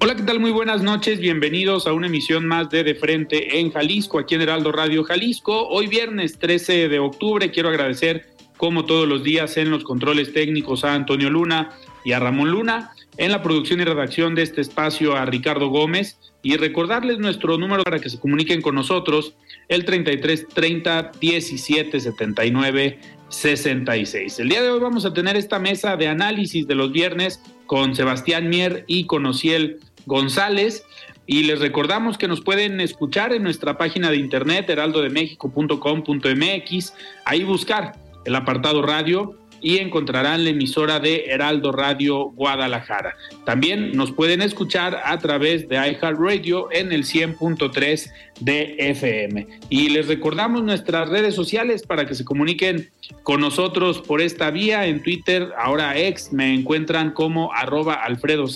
Hola, ¿qué tal? Muy buenas noches. Bienvenidos a una emisión más de De Frente en Jalisco, aquí en Heraldo Radio Jalisco. Hoy viernes 13 de octubre quiero agradecer, como todos los días, en los controles técnicos a Antonio Luna y a Ramón Luna, en la producción y redacción de este espacio a Ricardo Gómez y recordarles nuestro número para que se comuniquen con nosotros, el 33 30 17 79 66. El día de hoy vamos a tener esta mesa de análisis de los viernes con Sebastián Mier y con Ociel González. Y les recordamos que nos pueden escuchar en nuestra página de internet heraldodemexico.com.mx, ahí buscar el apartado radio y encontrarán la emisora de Heraldo Radio Guadalajara. También nos pueden escuchar a través de iHeartRadio en el 100.3 de FM. Y les recordamos nuestras redes sociales para que se comuniquen con nosotros por esta vía. En Twitter, ahora ex, me encuentran como arroba Alfredo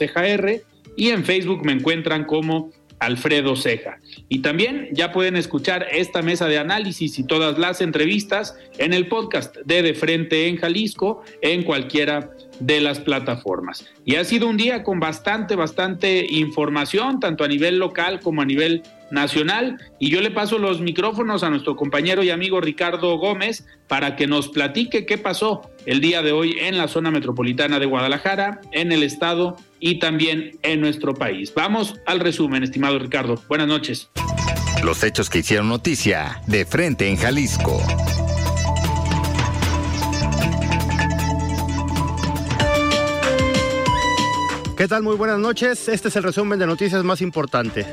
y en Facebook me encuentran como Alfredo Ceja. Y también ya pueden escuchar esta mesa de análisis y todas las entrevistas en el podcast de De Frente en Jalisco en cualquiera de las plataformas. Y ha sido un día con bastante, bastante información, tanto a nivel local como a nivel nacional. Y yo le paso los micrófonos a nuestro compañero y amigo Ricardo Gómez para que nos platique qué pasó el día de hoy en la zona metropolitana de Guadalajara, en el estado y también en nuestro país. Vamos al resumen, estimado Ricardo. Buenas noches. Los hechos que hicieron noticia de frente en Jalisco. ¿Qué tal? Muy buenas noches. Este es el resumen de noticias más importante.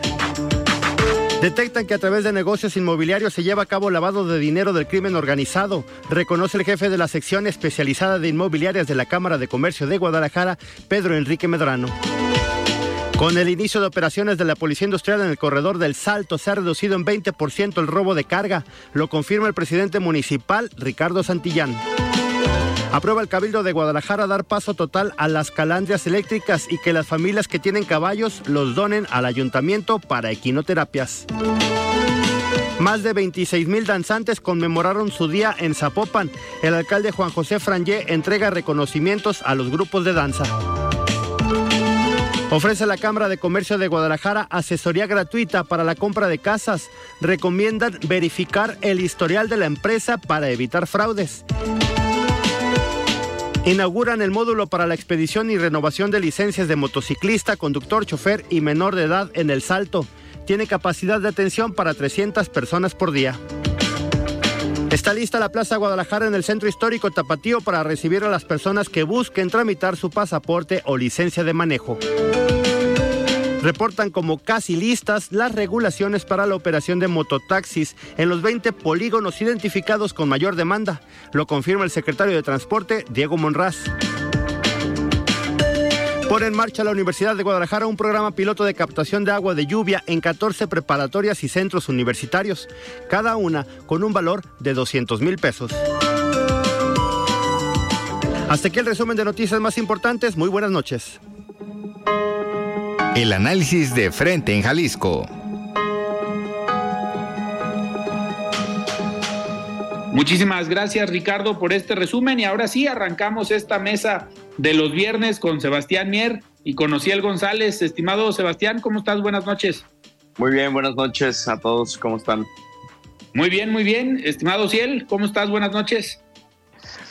Detectan que a través de negocios inmobiliarios se lleva a cabo lavado de dinero del crimen organizado, reconoce el jefe de la sección especializada de inmobiliarias de la Cámara de Comercio de Guadalajara, Pedro Enrique Medrano. Con el inicio de operaciones de la Policía Industrial en el corredor del Salto, se ha reducido en 20% el robo de carga, lo confirma el presidente municipal, Ricardo Santillán. Aprueba el Cabildo de Guadalajara dar paso total a las calandrias eléctricas y que las familias que tienen caballos los donen al ayuntamiento para equinoterapias. Más de 26 mil danzantes conmemoraron su día en Zapopan. El alcalde Juan José Frangé entrega reconocimientos a los grupos de danza. Ofrece la Cámara de Comercio de Guadalajara asesoría gratuita para la compra de casas. Recomiendan verificar el historial de la empresa para evitar fraudes. Inauguran el módulo para la expedición y renovación de licencias de motociclista, conductor, chofer y menor de edad en El Salto. Tiene capacidad de atención para 300 personas por día. Está lista la Plaza Guadalajara en el Centro Histórico Tapatío para recibir a las personas que busquen tramitar su pasaporte o licencia de manejo reportan como casi listas las regulaciones para la operación de mototaxis en los 20 polígonos identificados con mayor demanda. Lo confirma el secretario de Transporte, Diego Monraz. Pone en marcha la Universidad de Guadalajara un programa piloto de captación de agua de lluvia en 14 preparatorias y centros universitarios, cada una con un valor de 200 mil pesos. Hasta aquí el resumen de noticias más importantes. Muy buenas noches. El análisis de frente en Jalisco. Muchísimas gracias Ricardo por este resumen y ahora sí arrancamos esta mesa de los viernes con Sebastián Mier y con Ociel González. Estimado Sebastián, ¿cómo estás? Buenas noches. Muy bien, buenas noches a todos, ¿cómo están? Muy bien, muy bien. Estimado Ociel, ¿cómo estás? Buenas noches.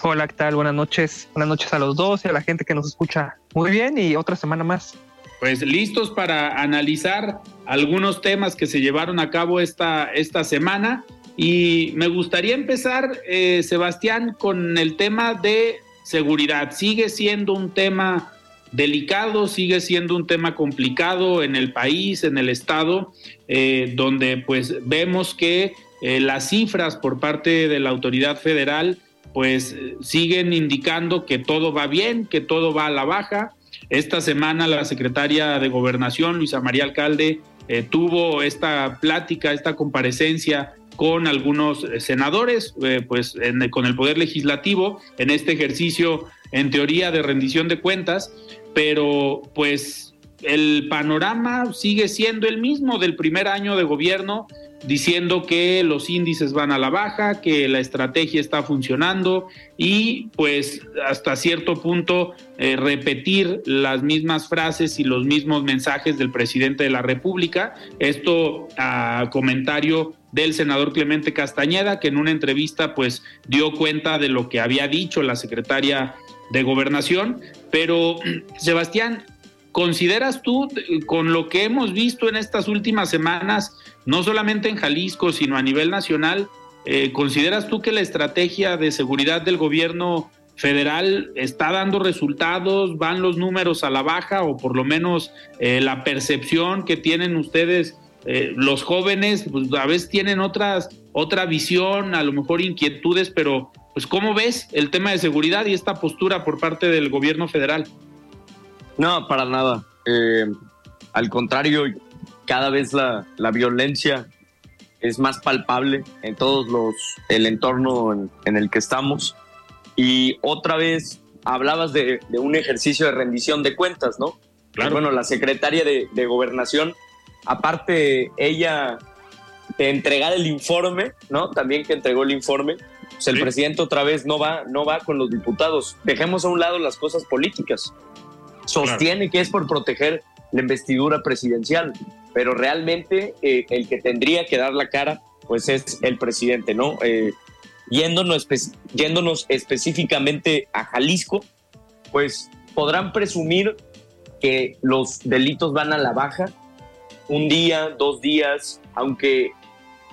Hola, ¿qué tal? Buenas noches. Buenas noches a los dos y a la gente que nos escucha. Muy bien y otra semana más. Pues listos para analizar algunos temas que se llevaron a cabo esta, esta semana. Y me gustaría empezar, eh, Sebastián, con el tema de seguridad. Sigue siendo un tema delicado, sigue siendo un tema complicado en el país, en el estado, eh, donde pues vemos que eh, las cifras por parte de la autoridad federal pues siguen indicando que todo va bien, que todo va a la baja. Esta semana la secretaria de Gobernación, Luisa María Alcalde, eh, tuvo esta plática, esta comparecencia con algunos senadores, pues con el Poder Legislativo, en este ejercicio en teoría de rendición de cuentas, pero pues el panorama sigue siendo el mismo del primer año de gobierno, diciendo que los índices van a la baja, que la estrategia está funcionando y pues hasta cierto punto eh, repetir las mismas frases y los mismos mensajes del presidente de la República. Esto a comentario del senador Clemente Castañeda, que en una entrevista pues dio cuenta de lo que había dicho la secretaria de gobernación, pero Sebastián, ¿consideras tú, con lo que hemos visto en estas últimas semanas, no solamente en Jalisco, sino a nivel nacional, eh, ¿consideras tú que la estrategia de seguridad del gobierno federal está dando resultados, van los números a la baja o por lo menos eh, la percepción que tienen ustedes? Eh, los jóvenes pues, a veces tienen otras, otra visión, a lo mejor inquietudes, pero pues ¿cómo ves el tema de seguridad y esta postura por parte del gobierno federal? No, para nada. Eh, al contrario, cada vez la, violencia es más palpable en todos los el entorno en, el que estamos. Y otra vez hablabas de, un ejercicio de rendición de cuentas, ¿no? Claro. Bueno, la secretaria de, de gobernación, aparte ella de entregar el informe, ¿no? También que entregó el informe, pues, el presidente otra vez no va, no va con los diputados. Dejemos a un lado las cosas políticas. Sostiene que es por proteger la investidura presidencial, pero realmente eh, el que tendría que dar la cara, pues es el presidente, ¿no? Eh, yéndonos, yéndonos específicamente a Jalisco, pues podrán presumir que los delitos van a la baja un día, dos días, aunque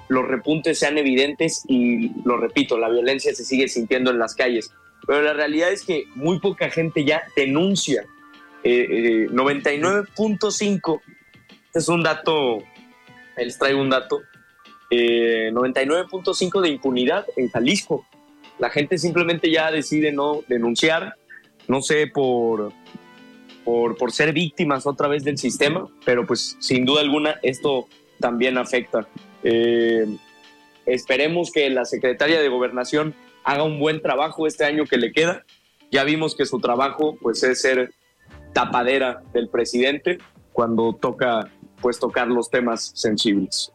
los repuntes sean evidentes y lo repito, la violencia se sigue sintiendo en las calles. Pero la realidad es que muy poca gente ya denuncia. 99.5, eh, eh, este es un dato, les traigo un dato, 99.5 eh, de impunidad en Jalisco. La gente simplemente ya decide no denunciar, no sé, por, por, por ser víctimas otra vez del sistema, pero pues sin duda alguna esto también afecta. Eh, esperemos que la secretaria de Gobernación haga un buen trabajo este año que le queda. Ya vimos que su trabajo pues es ser tapadera del presidente cuando toca pues tocar los temas sensibles.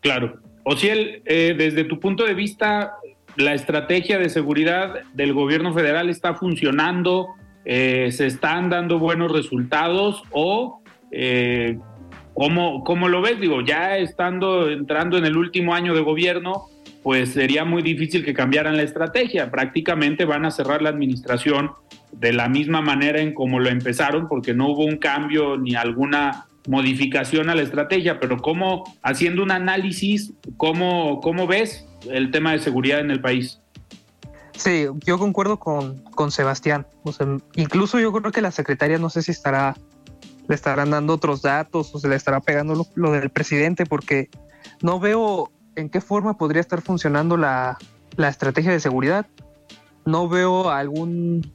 Claro. Ociel, eh, desde tu punto de vista, la estrategia de seguridad del gobierno federal está funcionando, eh, se están dando buenos resultados o eh, ¿Cómo, ¿Cómo, lo ves? Digo, ya estando entrando en el último año de gobierno, pues sería muy difícil que cambiaran la estrategia. Prácticamente van a cerrar la administración de la misma manera en como lo empezaron, porque no hubo un cambio ni alguna modificación a la estrategia. Pero cómo, haciendo un análisis, ¿cómo, cómo ves el tema de seguridad en el país? Sí, yo concuerdo con, con Sebastián. Incluso yo creo que la secretaria no sé si estará le estarán dando otros datos o se le estará pegando lo, del presidente, porque no veo en qué forma podría estar funcionando la, estrategia de seguridad. No veo algún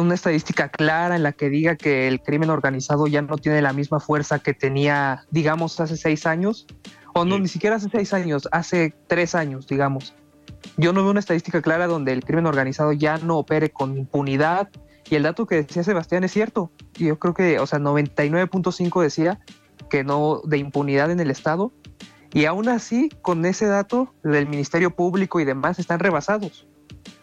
una estadística clara en la que diga que el crimen organizado ya no tiene la misma fuerza que tenía, digamos, hace seis años, o no, ni siquiera hace seis años, hace tres años, digamos. Yo no veo una estadística clara donde el crimen organizado ya no opere con impunidad y el dato que decía Sebastián es cierto. Yo creo que, o sea, 99.5 decía que no de impunidad en el Estado. Y aún así, con ese dato del Ministerio Público y demás están rebasados.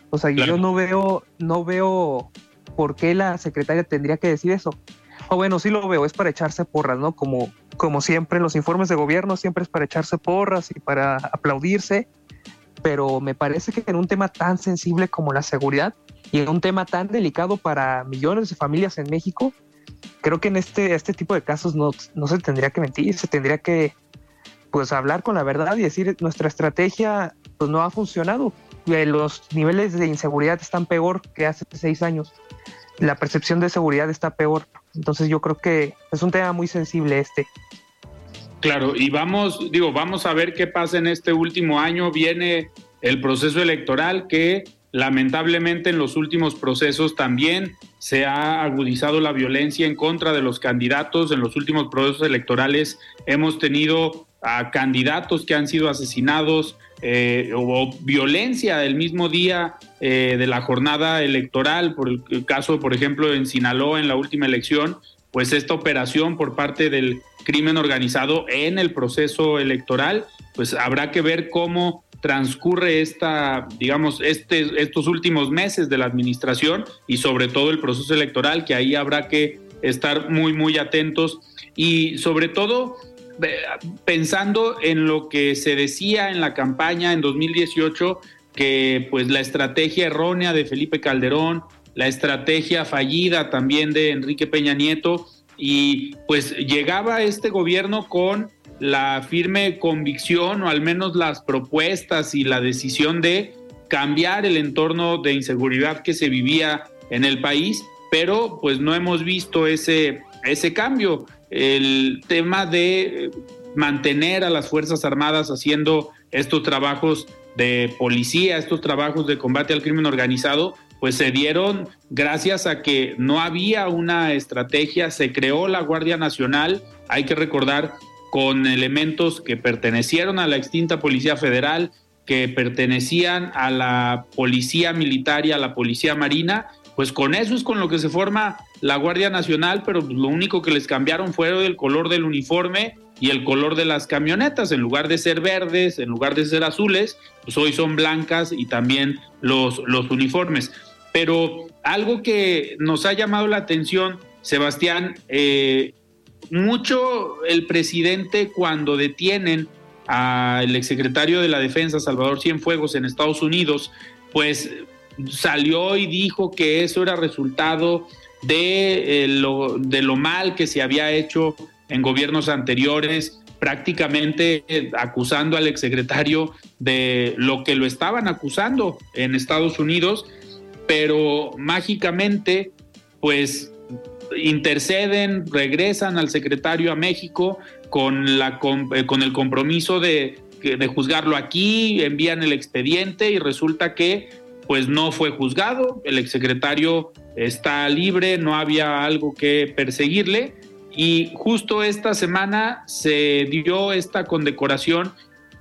O sea, yo no veo, no veo por qué la secretaria tendría que decir eso. O bueno, sí lo veo, es para echarse porras, ¿no? Como, como siempre en los informes de gobierno, siempre es para echarse porras y para aplaudirse. pero me parece que en un tema tan sensible como la seguridad y en un tema tan delicado para millones de familias en México, creo que en este, este tipo de casos no, no se tendría que mentir, se tendría que pues hablar con la verdad y decir nuestra estrategia pues no ha funcionado. Los niveles de inseguridad están peor que hace seis años. La percepción de seguridad está peor. Entonces yo creo que es un tema muy sensible este. Claro, y vamos, digo, vamos a ver qué pasa en este último año. Viene el proceso electoral que lamentablemente en los últimos procesos también se ha agudizado la violencia en contra de los candidatos. En los últimos procesos electorales hemos tenido a candidatos que han sido asesinados eh, o violencia el mismo día eh, de la jornada electoral, por el caso, por ejemplo, en Sinaloa en la última elección, pues esta operación por parte del crimen organizado en el proceso electoral, pues habrá que ver cómo transcurre esta, digamos, este, estos últimos meses de la administración y sobre todo el proceso electoral, que ahí habrá que estar muy, muy atentos. Y sobre todo pensando en lo que se decía en la campaña en 2018, que pues la estrategia errónea de Felipe Calderón, la estrategia fallida también de Enrique Peña Nieto, y pues llegaba este gobierno con la firme convicción o al menos las propuestas y la decisión de cambiar el entorno de inseguridad que se vivía en el país, pero pues no hemos visto ese, ese cambio. El tema de mantener a las Fuerzas Armadas haciendo estos trabajos de policía, estos trabajos de combate al crimen organizado, pues se dieron gracias a que no había una estrategia, se creó la Guardia Nacional, hay que recordar, con elementos que pertenecieron a la extinta Policía Federal, que pertenecían a la Policía Militar y a la Policía Marina, pues con eso es con lo que se forma la Guardia Nacional, pero lo único que les cambiaron fue el color del uniforme y el color de las camionetas. En lugar de ser verdes, en lugar de ser azules, pues hoy son blancas y también los, los uniformes. Pero algo que nos ha llamado la atención, Sebastián, eh, mucho el presidente cuando detienen al exsecretario de la Defensa, Salvador Cienfuegos, en Estados Unidos, pues salió y dijo que eso era resultado de, eh, lo, de lo mal que se había hecho en gobiernos anteriores, prácticamente eh, acusando al exsecretario de lo que lo estaban acusando en Estados Unidos, pero mágicamente, pues interceden, regresan al secretario a México con, la, eh, con el compromiso de, de juzgarlo aquí, envían el expediente y resulta que pues no fue juzgado, el exsecretario está libre, no había algo que perseguirle y justo esta semana se dio esta condecoración.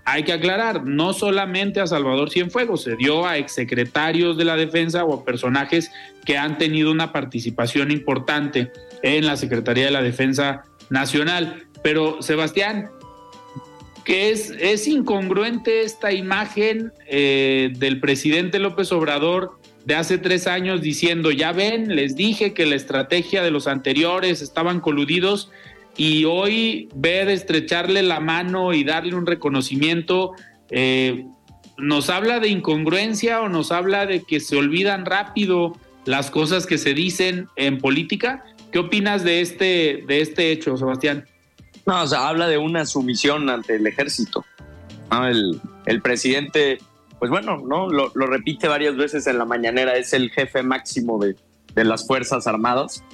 Hay que aclarar, no solamente a Salvador Cienfuegos, se dio a exsecretarios de la defensa o a personajes que han tenido una participación importante en la Secretaría de la Defensa Nacional. Pero Sebastián, que es, es incongruente esta imagen eh, del presidente López Obrador de hace tres años diciendo, ya ven, les dije que la estrategia de los anteriores estaban coludidos y hoy ver estrecharle la mano y darle un reconocimiento, eh, nos habla de incongruencia o nos habla de que se olvidan rápido las cosas que se dicen en política. ¿Qué opinas de este, de este hecho, Sebastián? No, o sea, habla de una sumisión ante el ejército. El, el presidente pues bueno, ¿no? Lo, repite varias veces en la mañanera, es el jefe máximo de, las Fuerzas Armadas.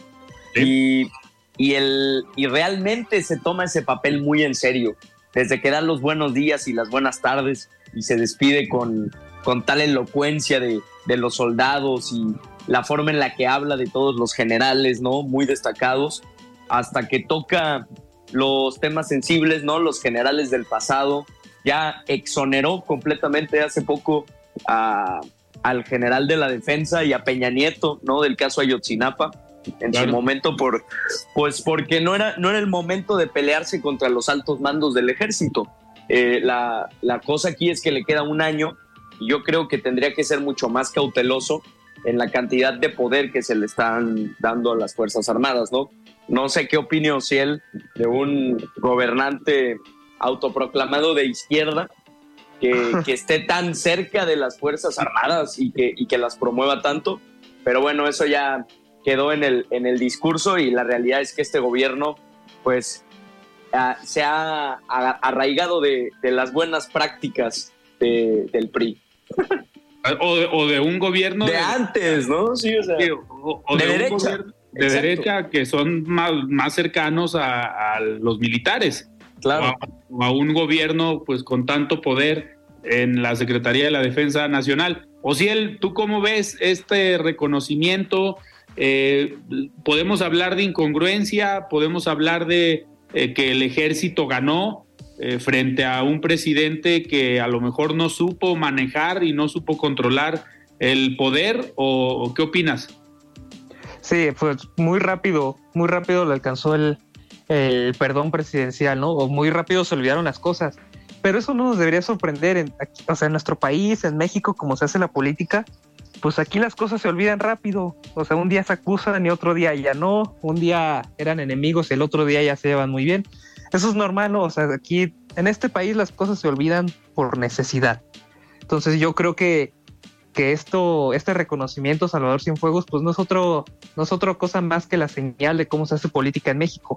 Y, y, el, y realmente se toma ese papel muy en serio. Desde que da los buenos días y las buenas tardes y se despide con, con tal elocuencia de, de los soldados y la forma en la que habla de todos los generales, ¿no? Muy destacados, hasta que toca los temas sensibles, ¿no? Los generales del pasado, ya exoneró completamente hace poco al general de la defensa y a Peña Nieto, ¿no? Del caso Ayotzinapa en su momento por pues porque no era no era el momento de pelearse contra los altos mandos del ejército. Eh, la, la cosa aquí es que le queda un año y yo creo que tendría que ser mucho más cauteloso en la cantidad de poder que se le están dando a las Fuerzas Armadas, ¿no? No sé qué opinión si él de un gobernante autoproclamado de izquierda que, esté tan cerca de las Fuerzas Armadas y que, y que las promueva tanto. Pero bueno, eso ya quedó en el, en el discurso y la realidad es que este gobierno, pues, se ha arraigado de, las buenas prácticas del PRI. O de, un gobierno. De, antes, ¿no? Sí, o sea. de, derecha. De derecha que son más, más cercanos a, los militares. Claro. O a, un gobierno, pues, con tanto poder en la Secretaría de la Defensa Nacional. O si él, ¿tú cómo ves este reconocimiento? Eh, podemos hablar de incongruencia, podemos hablar de eh, que el ejército ganó eh, frente a un presidente que a lo mejor no supo manejar y no supo controlar el poder, o, qué opinas? Sí, pues muy rápido, muy rápido le alcanzó el, perdón presidencial, ¿no? O muy rápido se olvidaron las cosas. Pero eso no nos debería sorprender, en, o sea, en nuestro país, en México, como se hace la política, pues aquí las cosas se olvidan rápido. O sea, un día se acusan y otro día ya no. Un día eran enemigos y el otro día ya se llevan muy bien. Eso es normal, ¿no? O sea, aquí en este país las cosas se olvidan por necesidad. Entonces yo creo que, que esto, este reconocimiento Salvador Cienfuegos, pues no es otro, no es otra cosa más que la señal de cómo se hace política en México.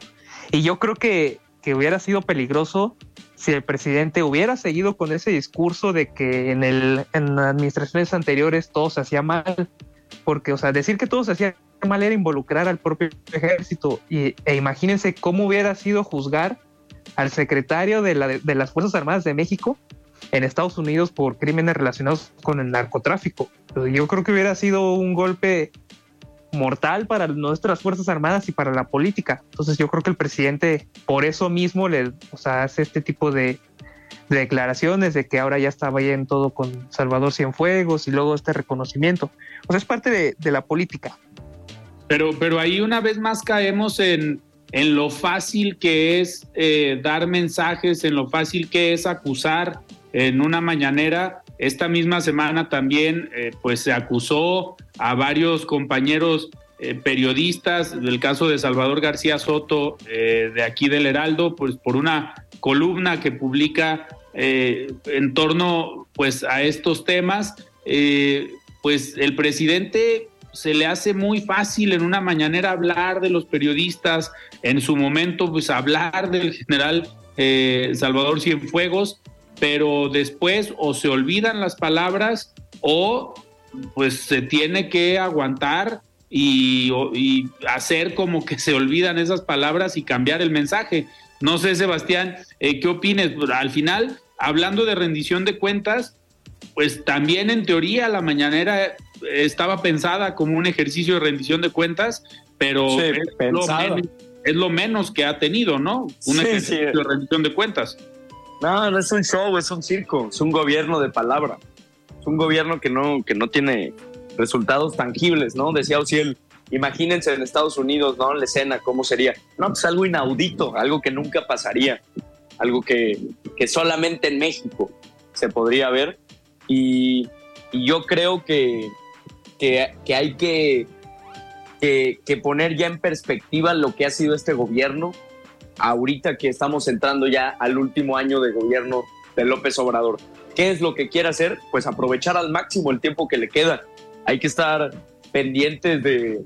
Y yo creo que, que hubiera sido peligroso si el presidente hubiera seguido con ese discurso de que en, el, en administraciones anteriores todo se hacía mal, porque, o sea, decir que todo se hacía mal era involucrar al propio ejército, y, e imagínense cómo hubiera sido juzgar al secretario de, la, de las Fuerzas Armadas de México en Estados Unidos por crímenes relacionados con el narcotráfico. Yo creo que hubiera sido un golpe mortal para nuestras Fuerzas Armadas y para la política. Entonces yo creo que el presidente por eso mismo le, hace este tipo de, declaraciones de que ahora ya estaba en todo con Salvador Cienfuegos y luego este reconocimiento. O sea, es parte de, la política. Pero, pero ahí una vez más caemos en, en lo fácil que es eh, dar mensajes, en lo fácil que es acusar en una mañanera. Esta misma semana también eh, pues se acusó a varios compañeros eh, periodistas del caso de Salvador García Soto eh, de aquí del Heraldo pues por una columna que publica en torno pues a estos temas. Pues el presidente se le hace muy fácil en una mañanera hablar de los periodistas, en su momento pues hablar del general Salvador Cienfuegos pero después o se olvidan las palabras o pues se tiene que aguantar y, hacer como que se olvidan esas palabras y cambiar el mensaje. No sé, Sebastián, eh, ¿qué opines? Al final, hablando de rendición de cuentas, pues también en teoría la mañanera estaba pensada como un ejercicio de rendición de cuentas, pero es, lo menos, que ha tenido, ¿no? Un ejercicio de rendición de cuentas. No, no es un show, es un circo, es un gobierno de palabra. Es un gobierno que no, que no tiene resultados tangibles, ¿no? Decía Ociel, imagínense en Estados Unidos, ¿no? La escena, ¿cómo sería? No, pues algo inaudito, algo que nunca pasaría, algo que, que solamente en México se podría ver. Y, yo creo que, que, que hay que, que poner ya en perspectiva lo que ha sido este gobierno ahorita que estamos entrando ya al último año de gobierno de López Obrador. ¿Qué es lo que quiere hacer? Pues aprovechar al máximo el tiempo que le queda. Hay que estar pendientes de,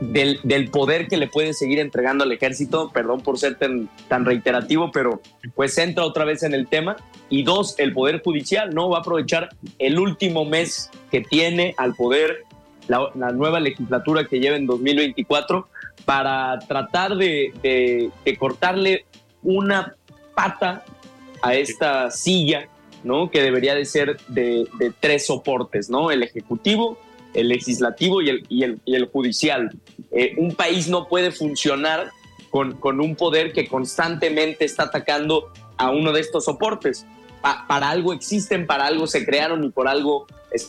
del, poder que le puede seguir entregando al ejército. Perdón por ser tan, tan reiterativo, pero pues entra otra vez en el tema. Y dos, el poder judicial, ¿no? Va a aprovechar el último mes que tiene al poder la, la nueva legislatura que lleva en 2024 para tratar de, cortarle una pata a esta silla, ¿no? Que debería de ser de, tres soportes, ¿no? El ejecutivo, el legislativo y el, y el, judicial. Eh, un país no puede funcionar con, con, un poder que constantemente está atacando a uno de estos soportes. Para algo existen, para algo se crearon y por algo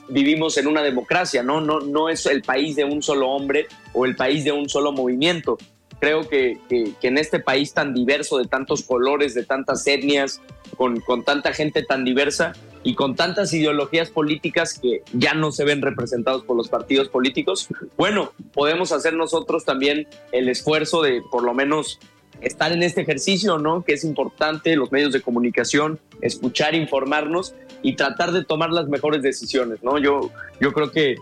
vivimos en una democracia, ¿no? ¿no? No es el país de un solo hombre o el país de un solo movimiento. Creo que, que, en este país tan diverso, de tantos colores, de tantas etnias, con, con tanta gente tan diversa y con tantas ideologías políticas que ya no se ven representados por los partidos políticos, bueno, podemos hacer nosotros también el esfuerzo de por lo menos estar en este ejercicio, ¿no? Que es importante, los medios de comunicación, escuchar, informarnos y tratar de tomar las mejores decisiones, ¿no? Yo, yo creo que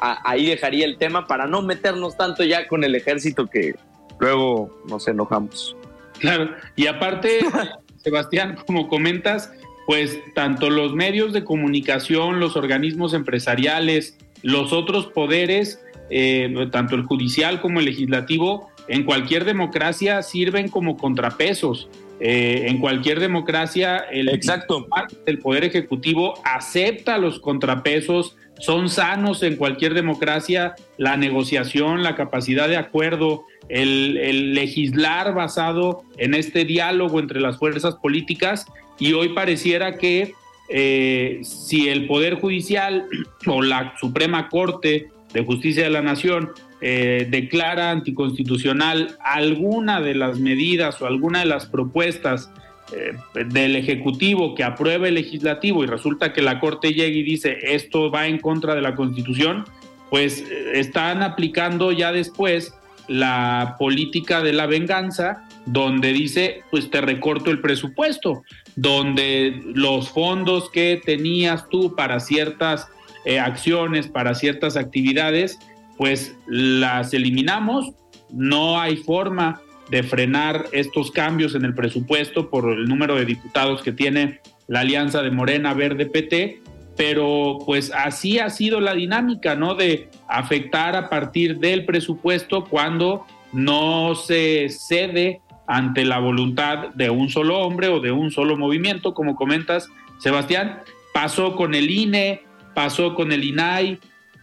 ahí dejaría el tema para no meternos tanto ya con el ejército que luego nos enojamos. Claro, y aparte, Sebastián, como comentas, pues tanto los medios de comunicación, los organismos empresariales, los otros poderes, eh, tanto el judicial como el legislativo, en cualquier democracia sirven como contrapesos. Eh, en cualquier democracia el, Exacto. el poder ejecutivo acepta los contrapesos, son sanos en cualquier democracia la negociación, la capacidad de acuerdo, el, legislar basado en este diálogo entre las fuerzas políticas y hoy pareciera que eh, si el Poder Judicial o la Suprema Corte de Justicia de la Nación eh, declara anticonstitucional alguna de las medidas o alguna de las propuestas eh, del Ejecutivo que apruebe el legislativo y resulta que la Corte llega y dice esto va en contra de la Constitución, pues están aplicando ya después la política de la venganza, donde dice, pues te recorto el presupuesto, donde los fondos que tenías tú para ciertas eh, acciones, para ciertas actividades, pues las eliminamos, no hay forma de frenar estos cambios en el presupuesto por el número de diputados que tiene la alianza de Morena Verde PT, pero pues así ha sido la dinámica, ¿no? De afectar a partir del presupuesto cuando no se cede ante la voluntad de un solo hombre o de un solo movimiento, como comentas, Sebastián. Pasó con el INE, pasó con el INAI,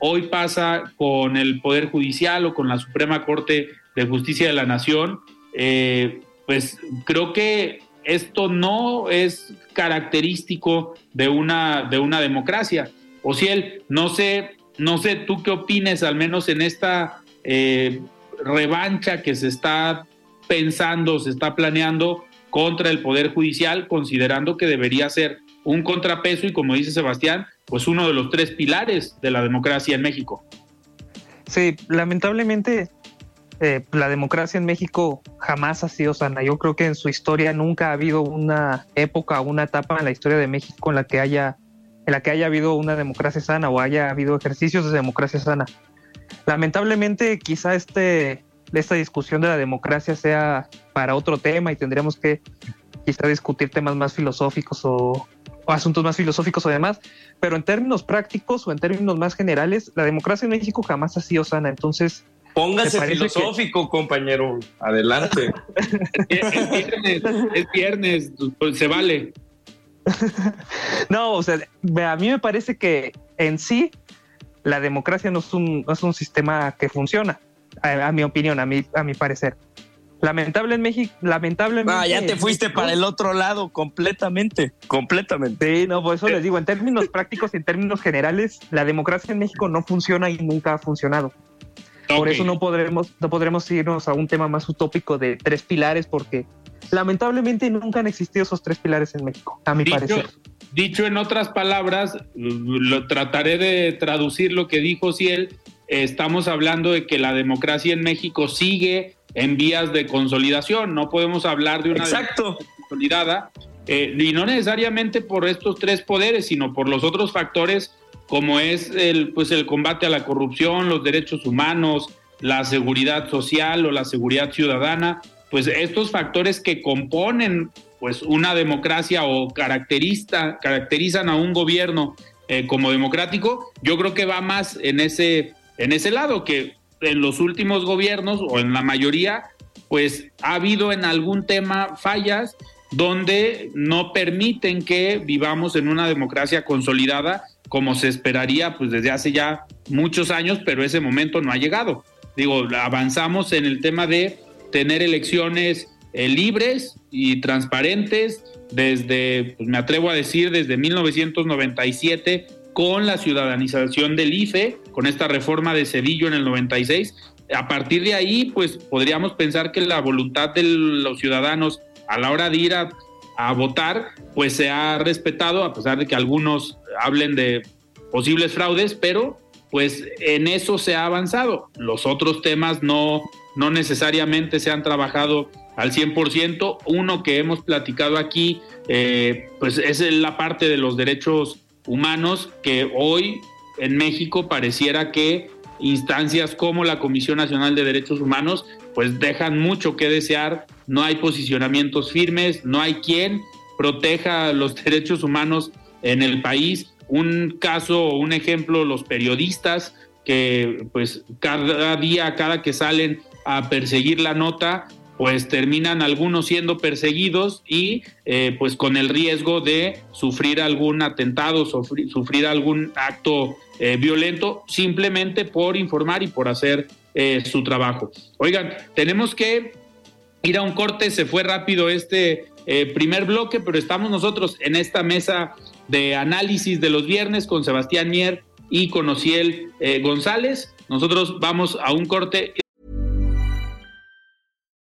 hoy pasa con el Poder Judicial o con la Suprema Corte de Justicia de la Nación. Eh, pues creo que esto no es característico de una, de una democracia. O si él, no sé, no sé tú qué opines, al menos en esta eh, revancha que se está pensando, se está planeando contra el Poder Judicial, considerando que debería ser un contrapeso y, como dice Sebastián, pues uno de los tres pilares de la democracia en México. Sí, lamentablemente eh, la democracia en México jamás ha sido sana. Yo creo que en su historia nunca ha habido una época una etapa en la historia de México en la que haya en la que haya habido una democracia sana o haya habido ejercicios de democracia sana. Lamentablemente, quizá este, esta discusión de la democracia sea para otro tema y tendríamos que quizá discutir temas más filosóficos o asuntos más filosóficos o demás, pero en términos prácticos o en términos más generales, la democracia en México jamás ha sido sana. Entonces, Póngase filosófico, compañero. Adelante. es, viernes, pues, se vale. no, o sea, a mí me parece que en sí la democracia no es un, no es un sistema que funciona, a, mi opinión, a mi, a mi parecer. Lamentable en México, lamentablemente. Ah, ya te fuiste para el otro lado completamente, completamente. Sí, no, por eso les digo, en términos prácticos y en términos generales, la democracia en México no funciona y nunca ha funcionado. Por eso no podremos, no podremos irnos a un tema más utópico de tres pilares, porque lamentablemente nunca han existido esos tres pilares en México, a mi parecer. Dicho en otras palabras, lo trataré de traducir lo que dijo Ciel. Estamos hablando de que la democracia en México sigue en vías de consolidación. No podemos hablar de una Exacto. consolidada, eh, y no necesariamente por estos tres poderes, sino por los otros factores como es el, pues el combate a la corrupción, los derechos humanos, la seguridad social o la seguridad ciudadana, pues estos factores que componen pues una democracia o caracteriza, caracterizan a un gobierno eh, como democrático, yo creo que va más en ese, en ese lado, que en los últimos gobiernos o en la mayoría, pues ha habido en algún tema fallas donde no permiten que vivamos en una democracia consolidada como se esperaría pues desde hace ya muchos años, pero ese momento no ha llegado. Digo, avanzamos en el tema de tener elecciones eh, libres y transparentes desde, pues me atrevo a decir, desde 1997 con la ciudadanización del IFE, con esta reforma de Cedillo en el 96. A partir de ahí, pues podríamos pensar que la voluntad de los ciudadanos a la hora de ir a votar, pues se ha respetado, a pesar de que algunos hablen de posibles fraudes, pero pues en eso se ha avanzado. Los otros temas no, no necesariamente se han trabajado al 100%. Uno que hemos platicado aquí, eh, pues es la parte de los derechos humanos que hoy en México pareciera que instancias como la Comisión Nacional de Derechos Humanos pues dejan mucho que desear, no hay posicionamientos firmes, no hay quien proteja los derechos humanos en el país. Un caso, un ejemplo, los periodistas que pues cada día, cada que salen a perseguir la nota, pues terminan algunos siendo perseguidos y eh, pues con el riesgo de sufrir algún atentado, sufrir, algún acto eh, violento simplemente por informar y por hacer eh, su trabajo. Oigan, tenemos que ir a un corte, se fue rápido este primer bloque, pero estamos nosotros en esta mesa de análisis de los viernes con Sebastián Mier y con Ociel González. Nosotros vamos a un corte.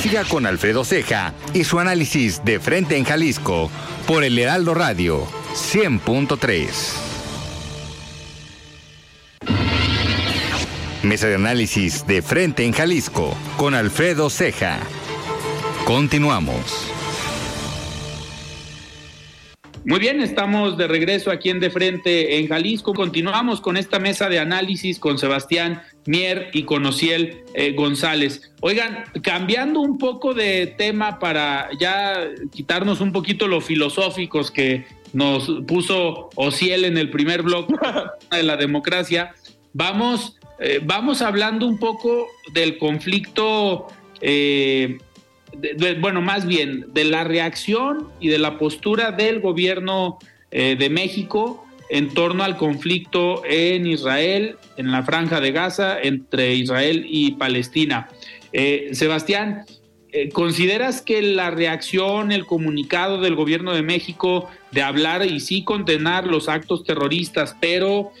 Siga con Alfredo Ceja y su análisis de frente en Jalisco por el Heraldo Radio 100.3. Mesa de análisis de frente en Jalisco con Alfredo Ceja. Continuamos. Muy bien, estamos de regreso aquí en De Frente en Jalisco. Continuamos con esta mesa de análisis con Sebastián Mier y con Ociel eh, González. Oigan, cambiando un poco de tema para ya quitarnos un poquito los filosóficos que nos puso Ociel en el primer bloque de la democracia, vamos, eh, vamos hablando un poco del conflicto. Eh, bueno, más bien de la reacción y de la postura del gobierno eh, de México en torno al conflicto en Israel, en la franja de Gaza, entre Israel y Palestina. Eh, Sebastián, eh, ¿consideras que la reacción, el comunicado del gobierno de México de hablar y sí condenar los actos terroristas, pero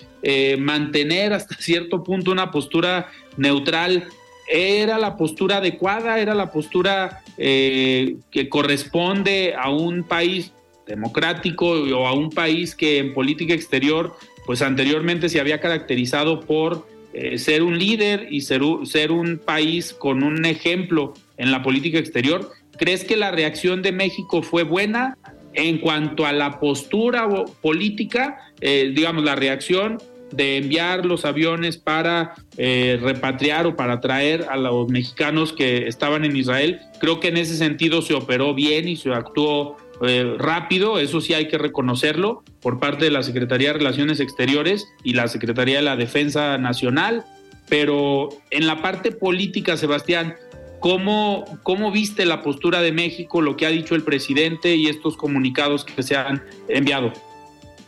mantener hasta cierto punto una postura neutral, era la postura adecuada, era la postura eh, que corresponde a un país democrático o a un país que en política exterior, pues anteriormente se había caracterizado por eh, ser un líder y ser, ser un país con un ejemplo en la política exterior. ¿Crees que la reacción de México fue buena en cuanto a la postura política, eh, digamos, la reacción de enviar los aviones para eh, repatriar o para traer a los mexicanos que estaban en Israel. Creo que en ese sentido se operó bien y se actuó eh, rápido, eso sí hay que reconocerlo, por parte de la Secretaría de Relaciones Exteriores y la Secretaría de la Defensa Nacional. Pero en la parte política, Sebastián, ¿cómo, cómo viste la postura de México, lo que ha dicho el presidente y estos comunicados que se han enviado?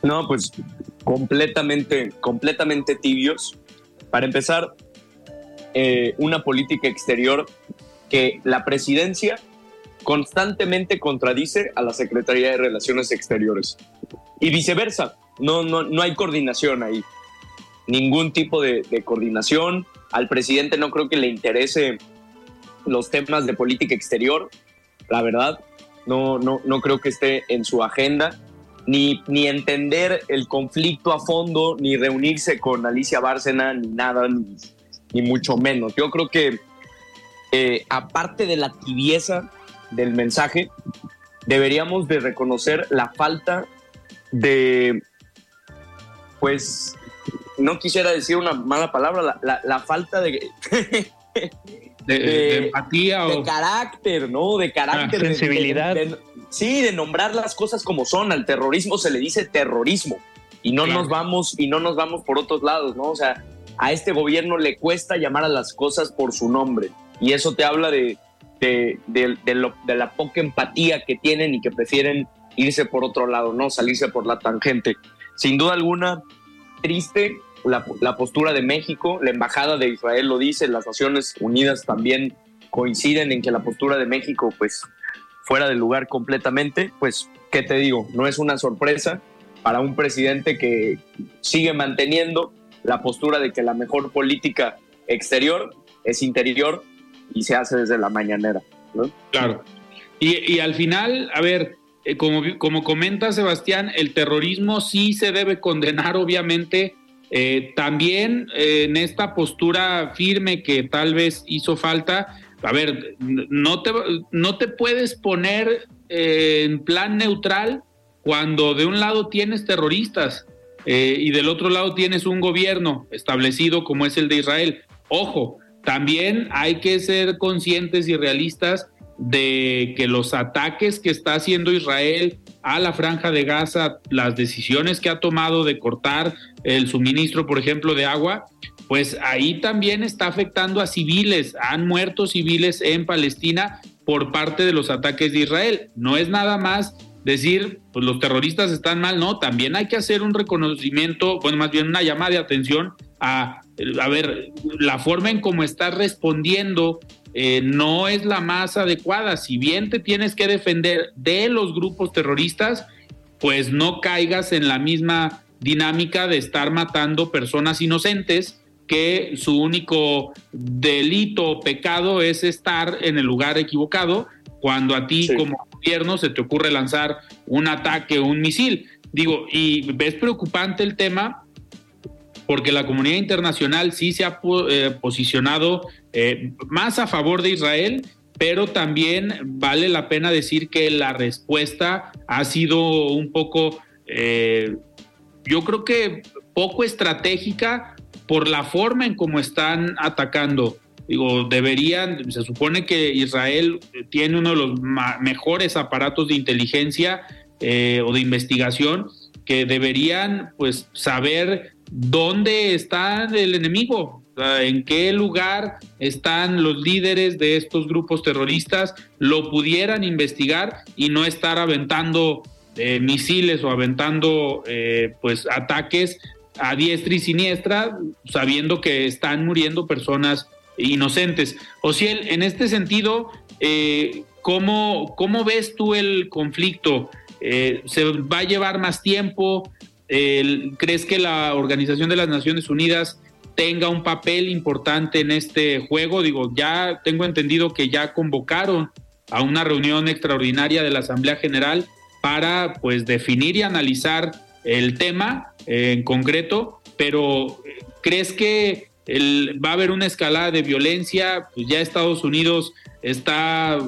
No, pues completamente, completamente tibios. Para empezar, eh, una política exterior que la presidencia constantemente contradice a la Secretaría de Relaciones Exteriores. Y viceversa, no, no, no hay coordinación ahí. Ningún tipo de, de coordinación. Al presidente no creo que le interese los temas de política exterior, la verdad. No, no, no creo que esté en su agenda ni, ni entender el conflicto a fondo, ni reunirse con Alicia Bárcena, ni nada, ni, mucho menos. Yo creo que eh, aparte de la tibieza del mensaje, deberíamos de reconocer la falta de, pues, no quisiera decir una mala palabra, la, falta de, de, empatía o de carácter, ¿no? De carácter, ah, sensibilidad. sí, de nombrar las cosas como son. Al terrorismo se le dice terrorismo y no nos vamos y no nos vamos por otros lados, ¿no? O sea, a este gobierno le cuesta llamar a las cosas por su nombre y eso te habla de, de, de la poca empatía que tienen y que prefieren irse por otro lado, no salirse por la tangente. Sin duda alguna, triste la, la, postura de México, la embajada de Israel lo dice, las Naciones Unidas también coinciden en que la postura de México, pues, fuera del lugar completamente, pues, ¿qué te digo? No es una sorpresa para un presidente que sigue manteniendo la postura de que la mejor política exterior es interior y se hace desde la mañanera. Claro. Y, y al final, a ver, eh, como, como comenta Sebastián, el terrorismo sí se debe condenar, obviamente. Eh, también eh, en esta postura firme que tal vez hizo falta, a ver, no te, no te puedes poner en plan neutral cuando de un lado tienes terroristas y del otro lado tienes un gobierno establecido como es el de Israel. Ojo, también hay que ser conscientes y realistas de que los ataques que está haciendo Israel a la franja de Gaza, las decisiones que ha tomado de cortar el suministro, por ejemplo, de agua, pues ahí también está afectando a civiles. Han muerto civiles en Palestina por parte de los ataques de Israel. No es nada más decir, pues los terroristas están mal, no, también hay que hacer un reconocimiento, bueno, más bien una llamada de atención a, a ver, la forma en cómo está respondiendo eh, no es la más adecuada. Si bien te tienes que defender de los grupos terroristas, pues no caigas en la misma dinámica de estar matando personas inocentes que su único delito o pecado es estar en el lugar equivocado cuando a ti como gobierno se te ocurre lanzar un ataque o un misil. Digo, y ves preocupante el tema porque la comunidad internacional sí se ha eh, posicionado eh, más a favor de Israel, pero también vale la pena decir que la respuesta ha sido un poco, eh, yo creo que poco estratégica por la forma en cómo están atacando. Digo, deberían, se supone que Israel tiene uno de los mejores aparatos de inteligencia o de investigación que deberían pues saber dónde está el enemigo, en qué lugar están los líderes de estos grupos terroristas, lo pudieran investigar y no estar aventando eh, misiles o aventando eh, pues ataques a diestra y siniestra, sabiendo que están muriendo personas inocentes. O si en este sentido, eh, ¿cómo, ¿cómo, ves tú el conflicto? ¿Se va a llevar más tiempo? ¿Crees que la Organización de las Naciones Unidas tenga un papel importante en este juego? Digo, ya tengo entendido que ya convocaron a una reunión extraordinaria de la Asamblea General para pues definir y analizar el tema en concreto, pero ¿crees que va a haber una escalada de violencia? Pues ya Estados Unidos está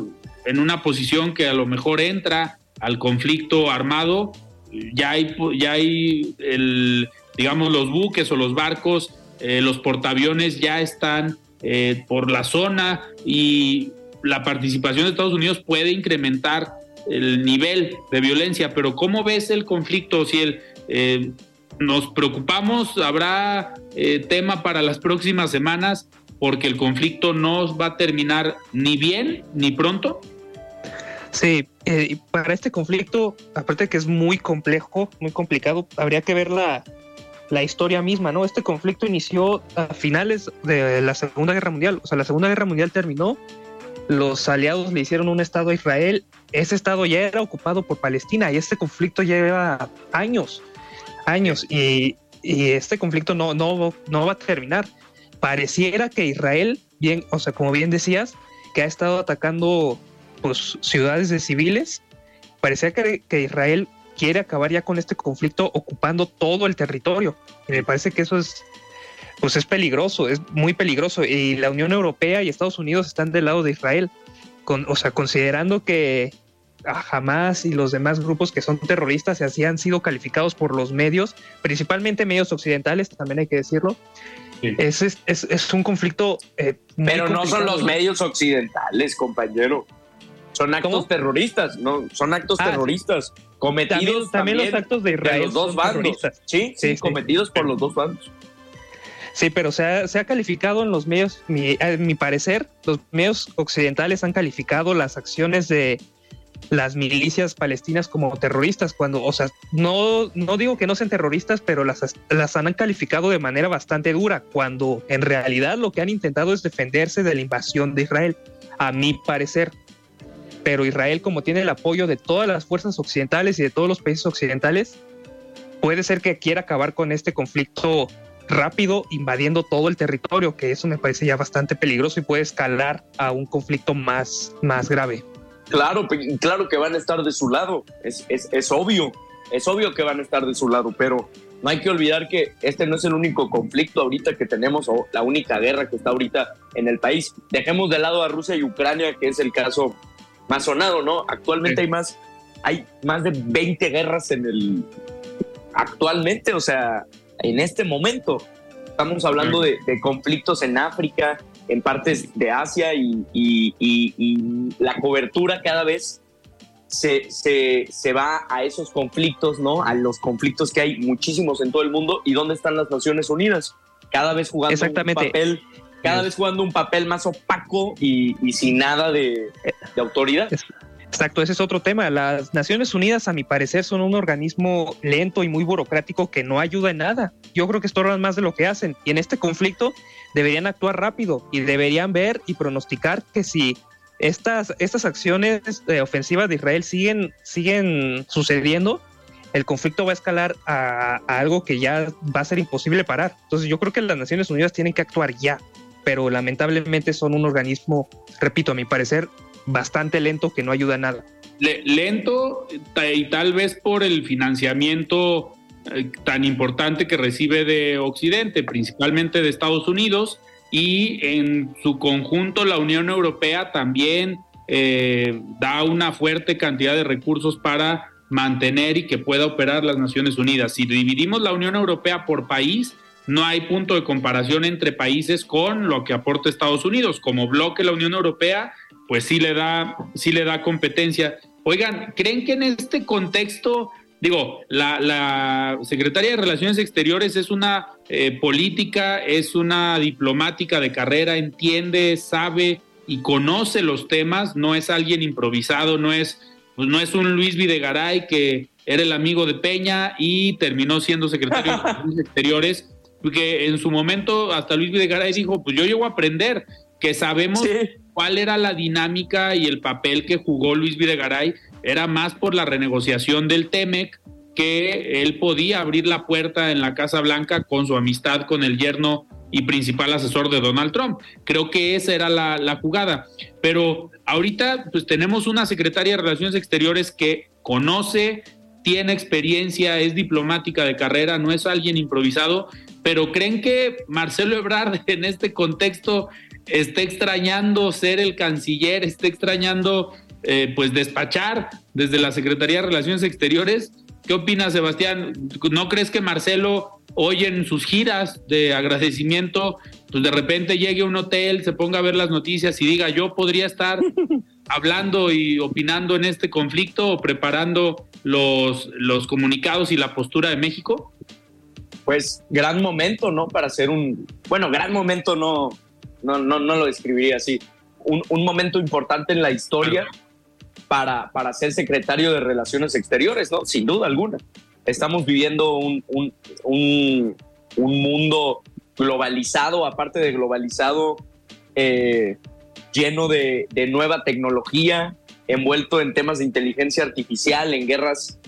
en una posición que a lo mejor entra al conflicto armado ya hay, ya hay el, digamos, los buques o los barcos, eh, los portaaviones ya están eh, por la zona y la participación de Estados Unidos puede incrementar el nivel de violencia, pero ¿cómo ves el conflicto? Si el, eh, nos preocupamos, habrá tema para las próximas semanas porque el conflicto no va a terminar ni bien ni pronto. Sí, eh, para este conflicto, aparte de que es muy complejo, muy complicado, habría que ver la, historia misma, ¿no? Este conflicto inició a finales de la Segunda Guerra Mundial, o sea, la Segunda Guerra Mundial terminó, los aliados le hicieron un Estado a Israel, ese Estado ya era ocupado por Palestina y este conflicto lleva años, años, y, este conflicto no, no, no va a terminar. Pareciera que Israel, bien, o sea, como bien decías, que ha estado atacando pues, ciudades de civiles. Parecía que, Israel quiere acabar ya con este conflicto ocupando todo el territorio. Y me parece que eso es, pues es peligroso, es muy peligroso. Y la Unión Europea y Estados Unidos están del lado de Israel, con, o sea, considerando que, a Hamas y los demás grupos que son terroristas y así han sido calificados por los medios, principalmente medios occidentales, también hay que decirlo. Es, es, es, un conflicto. Eh, Pero no son los medios occidentales, compañero. Son actos terroristas, no, son actos ah, terroristas cometidos también, los actos de Israel. los dos bandos. Sí, sí, cometidos por los dos bandos. Sí, pero se ha, se ha calificado en los medios, mi, a mi parecer, los medios occidentales han calificado las acciones de las milicias palestinas como terroristas, cuando, o sea, no, no digo que no sean terroristas, pero las, las han calificado de manera bastante dura, cuando en realidad lo que han intentado es defenderse de la invasión de Israel, a mi parecer. Pero Israel, como tiene el apoyo de todas las fuerzas occidentales y de todos los países occidentales, puede ser que quiera acabar con este conflicto rápido invadiendo todo el territorio, que eso me parece ya bastante peligroso y puede escalar a un conflicto más, más grave. Claro, claro que van a estar de su lado, es, es, es obvio, es obvio que van a estar de su lado, pero no hay que olvidar que este no es el único conflicto ahorita que tenemos o la única guerra que está ahorita en el país. Dejemos de lado a Rusia y Ucrania, que es el caso más sonado, ¿no? Actualmente hay más, hay más de 20 guerras en el actualmente, o sea, en este momento. Estamos hablando de, conflictos en África, en partes de Asia y, la cobertura cada vez se, se, va a esos conflictos, ¿no? A los conflictos que hay muchísimos en todo el mundo. ¿Y dónde están las Naciones Unidas? Cada vez jugando un papel, cada vez jugando un papel más opaco y, sin nada de, de autoridad. Exacto, ese es otro tema. Las Naciones Unidas, a mi parecer, son un organismo lento y muy burocrático que no ayuda en nada. Yo creo que estorban más de lo que hacen. Y en este conflicto deberían actuar rápido y deberían ver y pronosticar que si estas, estas acciones eh, ofensivas de Israel siguen, siguen sucediendo, el conflicto va a escalar a, a algo que ya va a ser imposible parar. Entonces yo creo que las Naciones Unidas tienen que actuar ya, pero lamentablemente son un organismo, repito, a mi parecer, bastante lento que no ayuda a nada. lento y tal vez por el financiamiento eh, tan importante que recibe de Occidente, principalmente de Estados Unidos, y en su conjunto la Unión Europea también eh, da una fuerte cantidad de recursos para mantener y que pueda operar las Naciones Unidas. Si dividimos la Unión Europea por país, no hay punto de comparación entre países con lo que aporta Estados Unidos. Como bloque la Unión Europea pues sí le da, sí le da competencia. Oigan, ¿creen que en este contexto, digo, la, la Secretaría de Relaciones Exteriores es una eh, política, es una diplomática de carrera, entiende, sabe y conoce los temas, no es alguien improvisado, no es, pues no es un Luis Videgaray que era el amigo de Peña y terminó siendo secretario de Relaciones Exteriores, porque en su momento hasta Luis Videgaray dijo, pues yo llego a aprender, que sabemos cuál era la dinámica y el papel que jugó Luis Videgaray, era más por la renegociación del TEMEC que él podía abrir la puerta en la Casa Blanca con su amistad con el yerno y principal asesor de Donald Trump. Creo que esa era la, la, jugada. Pero ahorita pues tenemos una secretaria de Relaciones Exteriores que conoce, tiene experiencia, es diplomática de carrera, no es alguien improvisado, pero creen que Marcelo Ebrard en este contexto esté extrañando ser el canciller, esté extrañando eh, pues despachar desde la Secretaría de Relaciones Exteriores. ¿Qué opinas, Sebastián? ¿No crees que Marcelo hoy en sus giras de agradecimiento, pues de repente llegue a un hotel, se ponga a ver las noticias y diga, yo podría estar hablando y opinando en este conflicto o preparando los, los comunicados y la postura de México? Pues gran momento, ¿no? Para hacer un, bueno, gran momento no, no, no, no lo describiría así. Un, un, momento importante en la historia para, para ser secretario de Relaciones Exteriores, ¿no? Sin duda alguna. Estamos viviendo un, un, un, un mundo globalizado, aparte de globalizado, eh, lleno de, de, nueva tecnología, envuelto en temas de inteligencia artificial, en guerras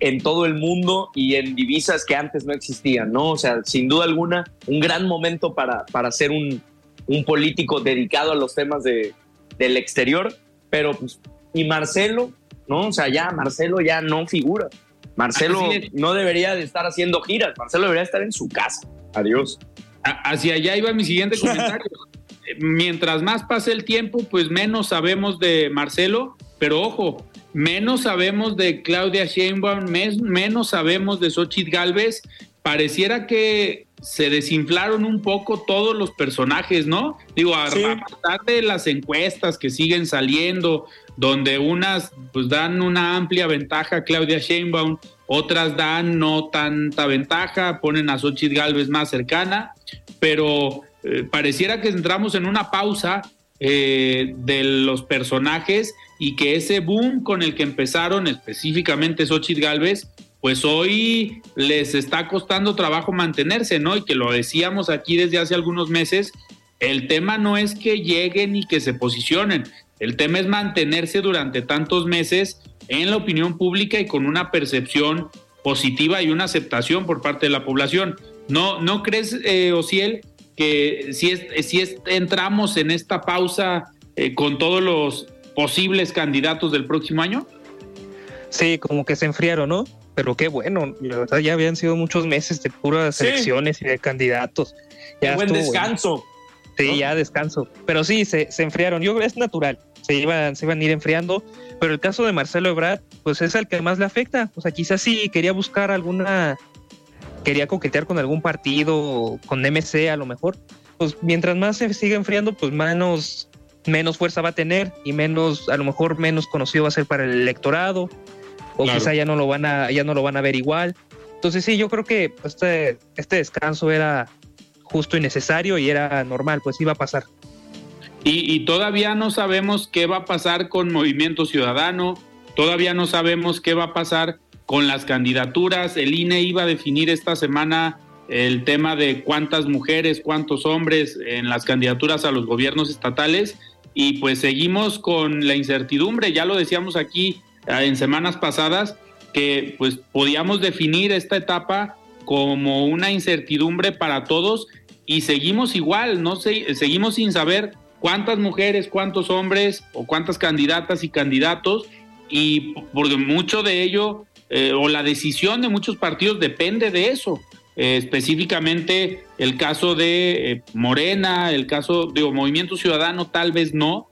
en todo el mundo y en divisas que antes no existían, ¿no? O sea, sin duda alguna, un gran momento para, para ser un, un político dedicado a los temas de, del exterior, pero pues, y Marcelo, ¿no? O sea, ya Marcelo ya no figura. Marcelo no debería de estar haciendo giras, Marcelo debería estar en su casa. Adiós. Hacia allá iba mi siguiente comentario. Mientras más pase el tiempo, pues menos sabemos de Marcelo pero ojo, menos sabemos de Claudia Sheinbaum, menos sabemos de Xochitl Galvez. Pareciera que se desinflaron un poco todos los personajes, ¿no? Digo, a, pesar de las encuestas que siguen saliendo, donde unas pues dan una amplia ventaja a Claudia Sheinbaum, otras dan no tanta ventaja, ponen a Xochitl Galvez más cercana, pero eh, pareciera que entramos en una pausa eh, de los personajes y que ese boom con el que empezaron específicamente Xochitl Galvez, pues hoy les está costando trabajo mantenerse, ¿no? Y que lo decíamos aquí desde hace algunos meses, el tema no es que lleguen y que se posicionen, el tema es mantenerse durante tantos meses en la opinión pública y con una percepción positiva y una aceptación por parte de la población. ¿No, no crees, eh, Ociel, que si, es, si es, entramos en esta pausa eh, con todos los posibles candidatos del próximo año? Sí, como que se enfriaron, ¿no? Pero qué bueno, la verdad ya habían sido muchos meses de puras elecciones y de candidatos. Ya buen descanso. Sí, ya descanso. Pero sí, se, se enfriaron. Yo es natural, se iban, se iban a ir enfriando. Pero el caso de Marcelo Ebrard, pues es el que más le afecta. O sea, quizás sí quería buscar alguna, quería coquetear con algún partido, con MC a lo mejor. Pues mientras más se siga enfriando, pues menos menos fuerza va a tener y menos, a lo mejor menos conocido va a ser para el electorado, o quizá ya no lo van a, ya no lo van a ver igual. Entonces sí, yo creo que este, este descanso era justo y necesario y era normal, pues iba a pasar. Y, y, todavía no sabemos qué va a pasar con Movimiento Ciudadano, todavía no sabemos qué va a pasar con las candidaturas. El INE iba a definir esta semana el tema de cuántas mujeres, cuántos hombres en las candidaturas a los gobiernos estatales. Y pues seguimos con la incertidumbre, ya lo decíamos aquí ah, en semanas pasadas, que pues podíamos definir esta etapa como una incertidumbre para todos y seguimos igual, no seguimos sin saber cuántas mujeres, cuántos hombres o cuántas candidatas y candidatos. Y porque mucho de ello eh, o la decisión de muchos partidos depende de eso. Eh, específicamente el caso de eh, Morena, el caso de Movimiento Ciudadano, tal vez no,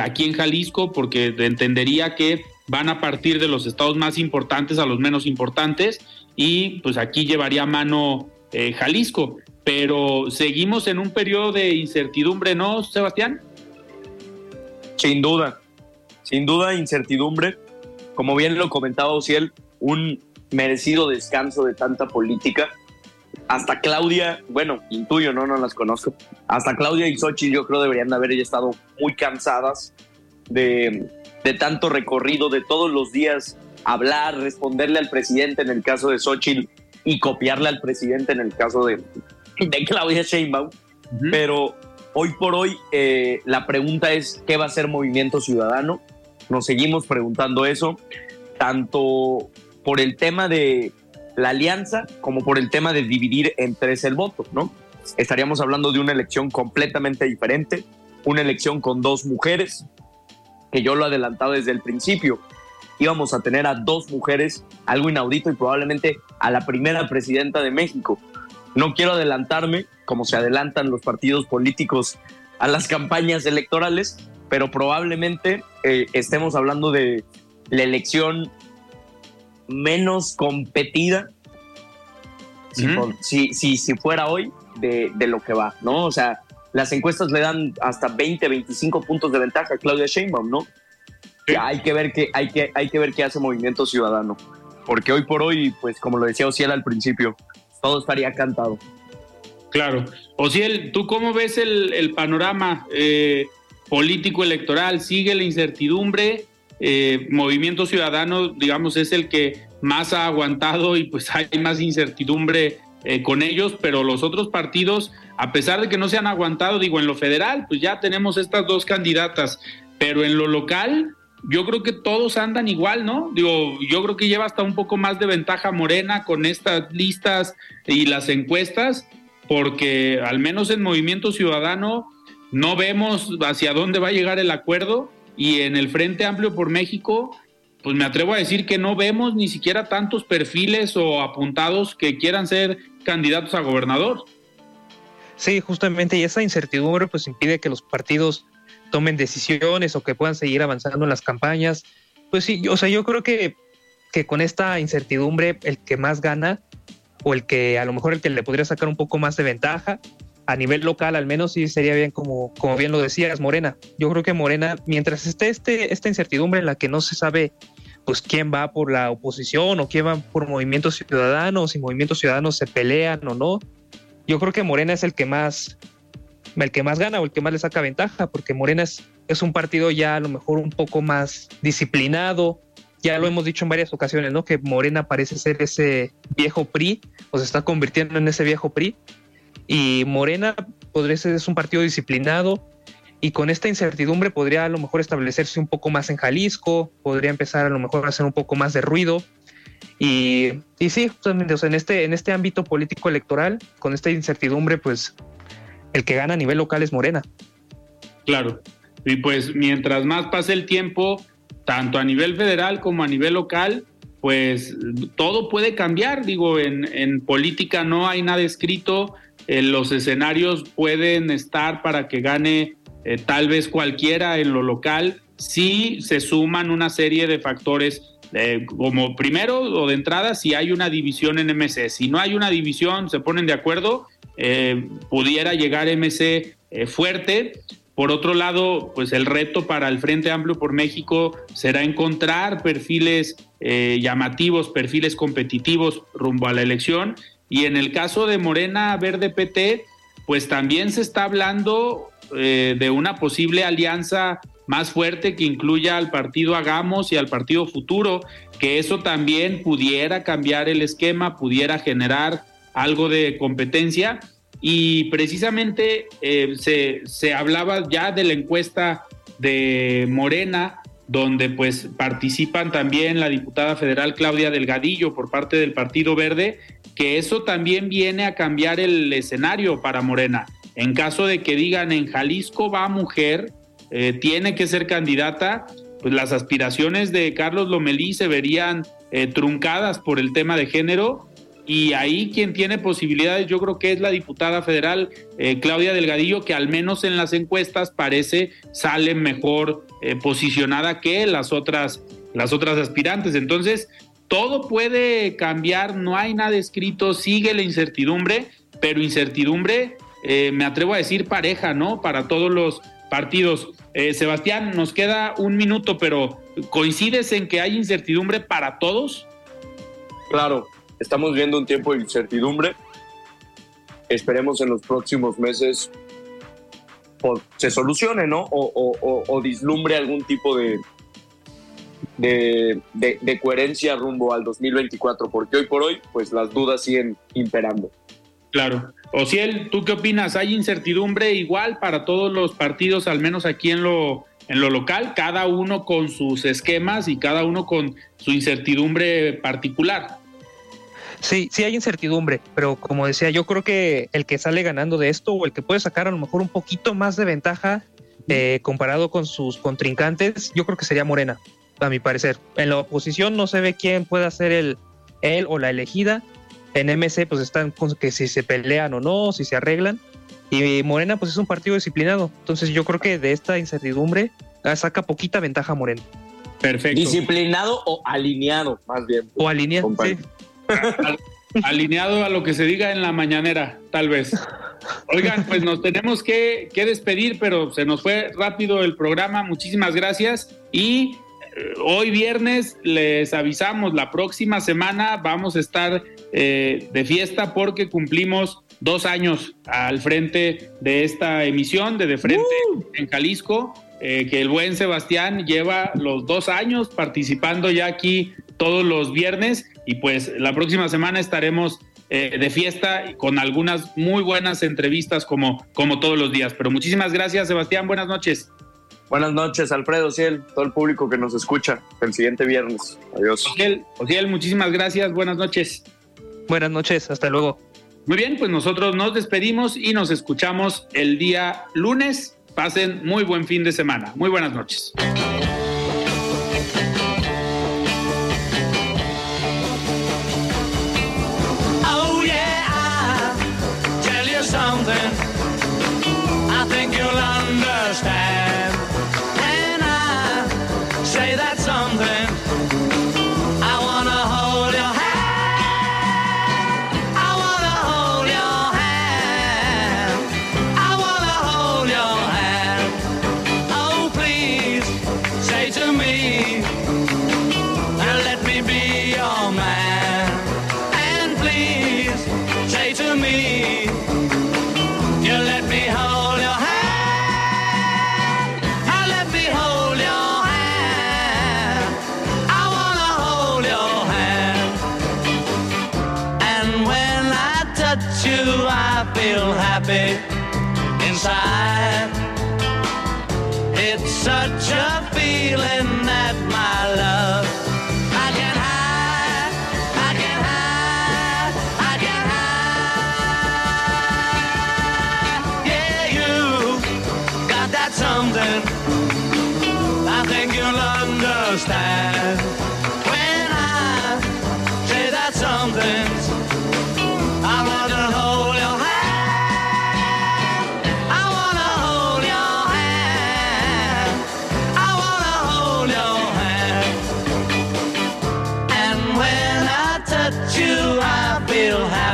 aquí en Jalisco, porque entendería que van a partir de los estados más importantes a los menos importantes y pues aquí llevaría mano Jalisco. Pero seguimos en un periodo de incertidumbre, ¿no, Sebastián? Sin duda, sin duda incertidumbre. Como bien lo comentaba Ociel, un merecido descanso de tanta política hasta Claudia, bueno, intuyo, no, no las conozco. Hasta Claudia y Xochitl yo creo deberían haber ya estado muy cansadas de, tanto recorrido, de todos los días hablar, responderle al presidente en el caso de Xochitl y copiarle al presidente en el caso de, de Claudia Sheinbaum. Pero hoy por hoy eh, la pregunta es, ¿qué va a hacer Movimiento Ciudadano? Nos seguimos preguntando eso, tanto por el tema de la alianza como por el tema de dividir en tres el voto, ¿no? Estaríamos hablando de una elección completamente diferente, una elección con dos mujeres, que yo lo he adelantado desde el principio. Íbamos a tener a dos mujeres, algo inaudito y probablemente a la primera presidenta de México. No quiero adelantarme, como se adelantan los partidos políticos a las campañas electorales, pero probablemente eh, estemos hablando de la elección menos competida si, si, si, fuera hoy de, de, lo que va, ¿no? O sea, las encuestas le dan hasta 20, 25 puntos de ventaja a Claudia Sheinbaum, ¿no? hay que ver qué hay que, hay que ver qué hace Movimiento Ciudadano, porque hoy por hoy, pues como lo decía Ociel al principio, todo estaría cantado. Claro. Ociel, ¿tú cómo ves el, el panorama eh, político electoral? ¿Sigue la incertidumbre? Eh, Movimiento Ciudadano, digamos, es el que más ha aguantado y pues hay más incertidumbre eh, con ellos, pero los otros partidos, a pesar de que no se han aguantado, digo, en lo federal, pues ya tenemos estas dos candidatas, pero en lo local, yo creo que todos andan igual, ¿no? Digo, yo creo que lleva hasta un poco más de ventaja Morena con estas listas y las encuestas, porque al menos en Movimiento Ciudadano no vemos hacia dónde va a llegar el acuerdo y en el Frente Amplio por México, pues me atrevo a decir que no vemos ni siquiera tantos perfiles o apuntados que quieran ser candidatos a gobernador. Sí, justamente, y esa incertidumbre pues impide que los partidos tomen decisiones o que puedan seguir avanzando en las campañas. Pues sí, o sea, yo creo que, que con esta incertidumbre el que más gana o el que a lo mejor el que le podría sacar un poco más de ventaja a nivel local al menos sí sería bien como, como bien lo decías, Morena. Yo creo que Morena, mientras esté este, esta incertidumbre en la que no se sabe pues quién va por la oposición o quién va por movimientos ciudadanos, si movimientos ciudadanos se pelean o no, yo creo que Morena es el que más el que más gana o el que más le saca ventaja, porque Morena es, es un partido ya a lo mejor un poco más disciplinado, ya lo hemos dicho en varias ocasiones, ¿no? Que Morena parece ser ese viejo PRI, o se está convirtiendo en ese viejo PRI, y Morena podría ser es un partido disciplinado, y con esta incertidumbre podría a lo mejor establecerse un poco más en Jalisco, podría empezar a lo mejor a hacer un poco más de ruido, y, y sí, sea, en este, en este ámbito político electoral, con esta incertidumbre, pues el que gana a nivel local es Morena. Claro. Y pues mientras más pase el tiempo, tanto a nivel federal como a nivel local, pues todo puede cambiar. Digo, en, política no hay nada escrito, eh, los escenarios pueden estar para que gane eh, tal vez cualquiera en lo local, si se suman una serie de factores. Eh, como primero o de entrada, si hay una división en MC, si no hay una división, se ponen de acuerdo, eh, pudiera llegar MC fuerte. Por otro lado, pues el reto para el Frente Amplio por México será encontrar perfiles llamativos, perfiles competitivos rumbo a la elección. Y en el caso de Morena Verde PT, pues también se está hablando de una posible alianza más fuerte que incluya al partido Hagamos y al partido Futuro, que eso también pudiera cambiar el esquema, pudiera generar algo de competencia. Y precisamente eh, se, se, hablaba ya de la encuesta de Morena, donde pues participan también la diputada federal Claudia Delgadillo por parte del Partido Verde, que eso también viene a cambiar el escenario para Morena. En caso de que digan en Jalisco va mujer, eh, tiene que ser candidata, pues las aspiraciones de Carlos Lomelí se verían eh, truncadas por el tema de género y ahí quien tiene posibilidades yo creo que es la diputada federal eh, Claudia Delgadillo, que al menos en las encuestas parece sale mejor posicionada que las otras, las otras aspirantes. Entonces, todo puede cambiar, no hay nada escrito, sigue la incertidumbre, pero incertidumbre, eh, me atrevo a decir pareja, ¿no? Para todos los partidos. Sebastián, nos queda un minuto, pero ¿coincides en que hay incertidumbre para todos? Claro, Estamos viendo un tiempo de incertidumbre. Esperemos en los próximos meses se solucione, ¿no? O, o, dislumbre algún tipo de, de, de, coherencia rumbo al 2024, porque hoy por hoy, pues las dudas siguen imperando. Claro. Ociel, ¿tú qué opinas? ¿Hay incertidumbre igual para todos los partidos, al menos aquí en lo, en lo local, cada uno con sus esquemas y cada uno con su incertidumbre particular? Sí, sí hay incertidumbre, pero como decía, yo creo que el que sale ganando de esto o el que puede sacar a lo mejor un poquito más de ventaja eh, comparado con sus contrincantes, yo creo que sería Morena, a mi parecer. En la oposición no se ve quién pueda ser el él o la elegida. En MC pues están con que si se pelean o no, si se arreglan. Y Morena pues es un partido disciplinado. Entonces yo creo que de esta incertidumbre ah, saca poquita ventaja Morena. Perfecto. Disciplinado o alineado, más bien. O alineado, sí alineado a lo que se diga en la mañanera, tal vez. Oigan, pues nos tenemos que, despedir, pero se nos fue rápido el programa. Muchísimas gracias. Y hoy viernes les avisamos, la próxima semana vamos a estar eh, de fiesta porque cumplimos dos años al frente de esta emisión de De Frente en Jalisco. Eh, que el buen Sebastián lleva los dos años participando ya aquí todos los viernes y pues la próxima semana estaremos eh, de fiesta con algunas muy buenas entrevistas como, como todos los días. Pero muchísimas gracias, Sebastián. Buenas noches. Buenas noches, Alfredo, Ciel, todo el público que nos escucha el siguiente viernes. Adiós. Ociel, muchísimas gracias. Buenas noches. Buenas noches, hasta luego. Muy bien, pues nosotros nos despedimos y nos escuchamos el día lunes. Pasen muy buen fin de semana. Muy buenas noches.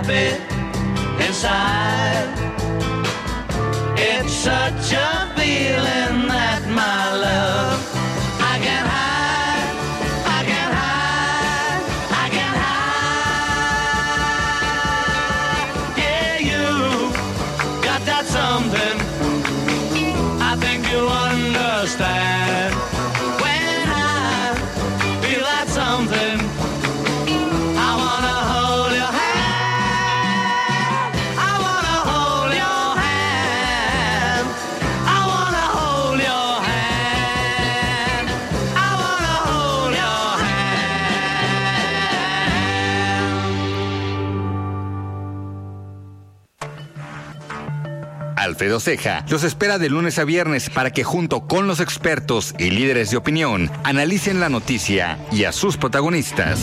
Happy inside. It's such a Alfredo Ceja los espera de lunes a viernes para que junto con los expertos y líderes de opinión analicen la noticia y a sus protagonistas.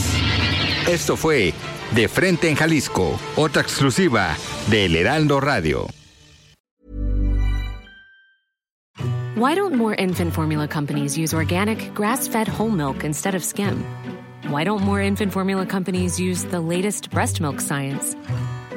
Esto fue De Frente en Jalisco, otra exclusiva de El Heraldo Radio. Why don't more infant formula companies use organic, grass fed whole milk instead of skim? Why don't more infant formula companies use the latest breast milk science?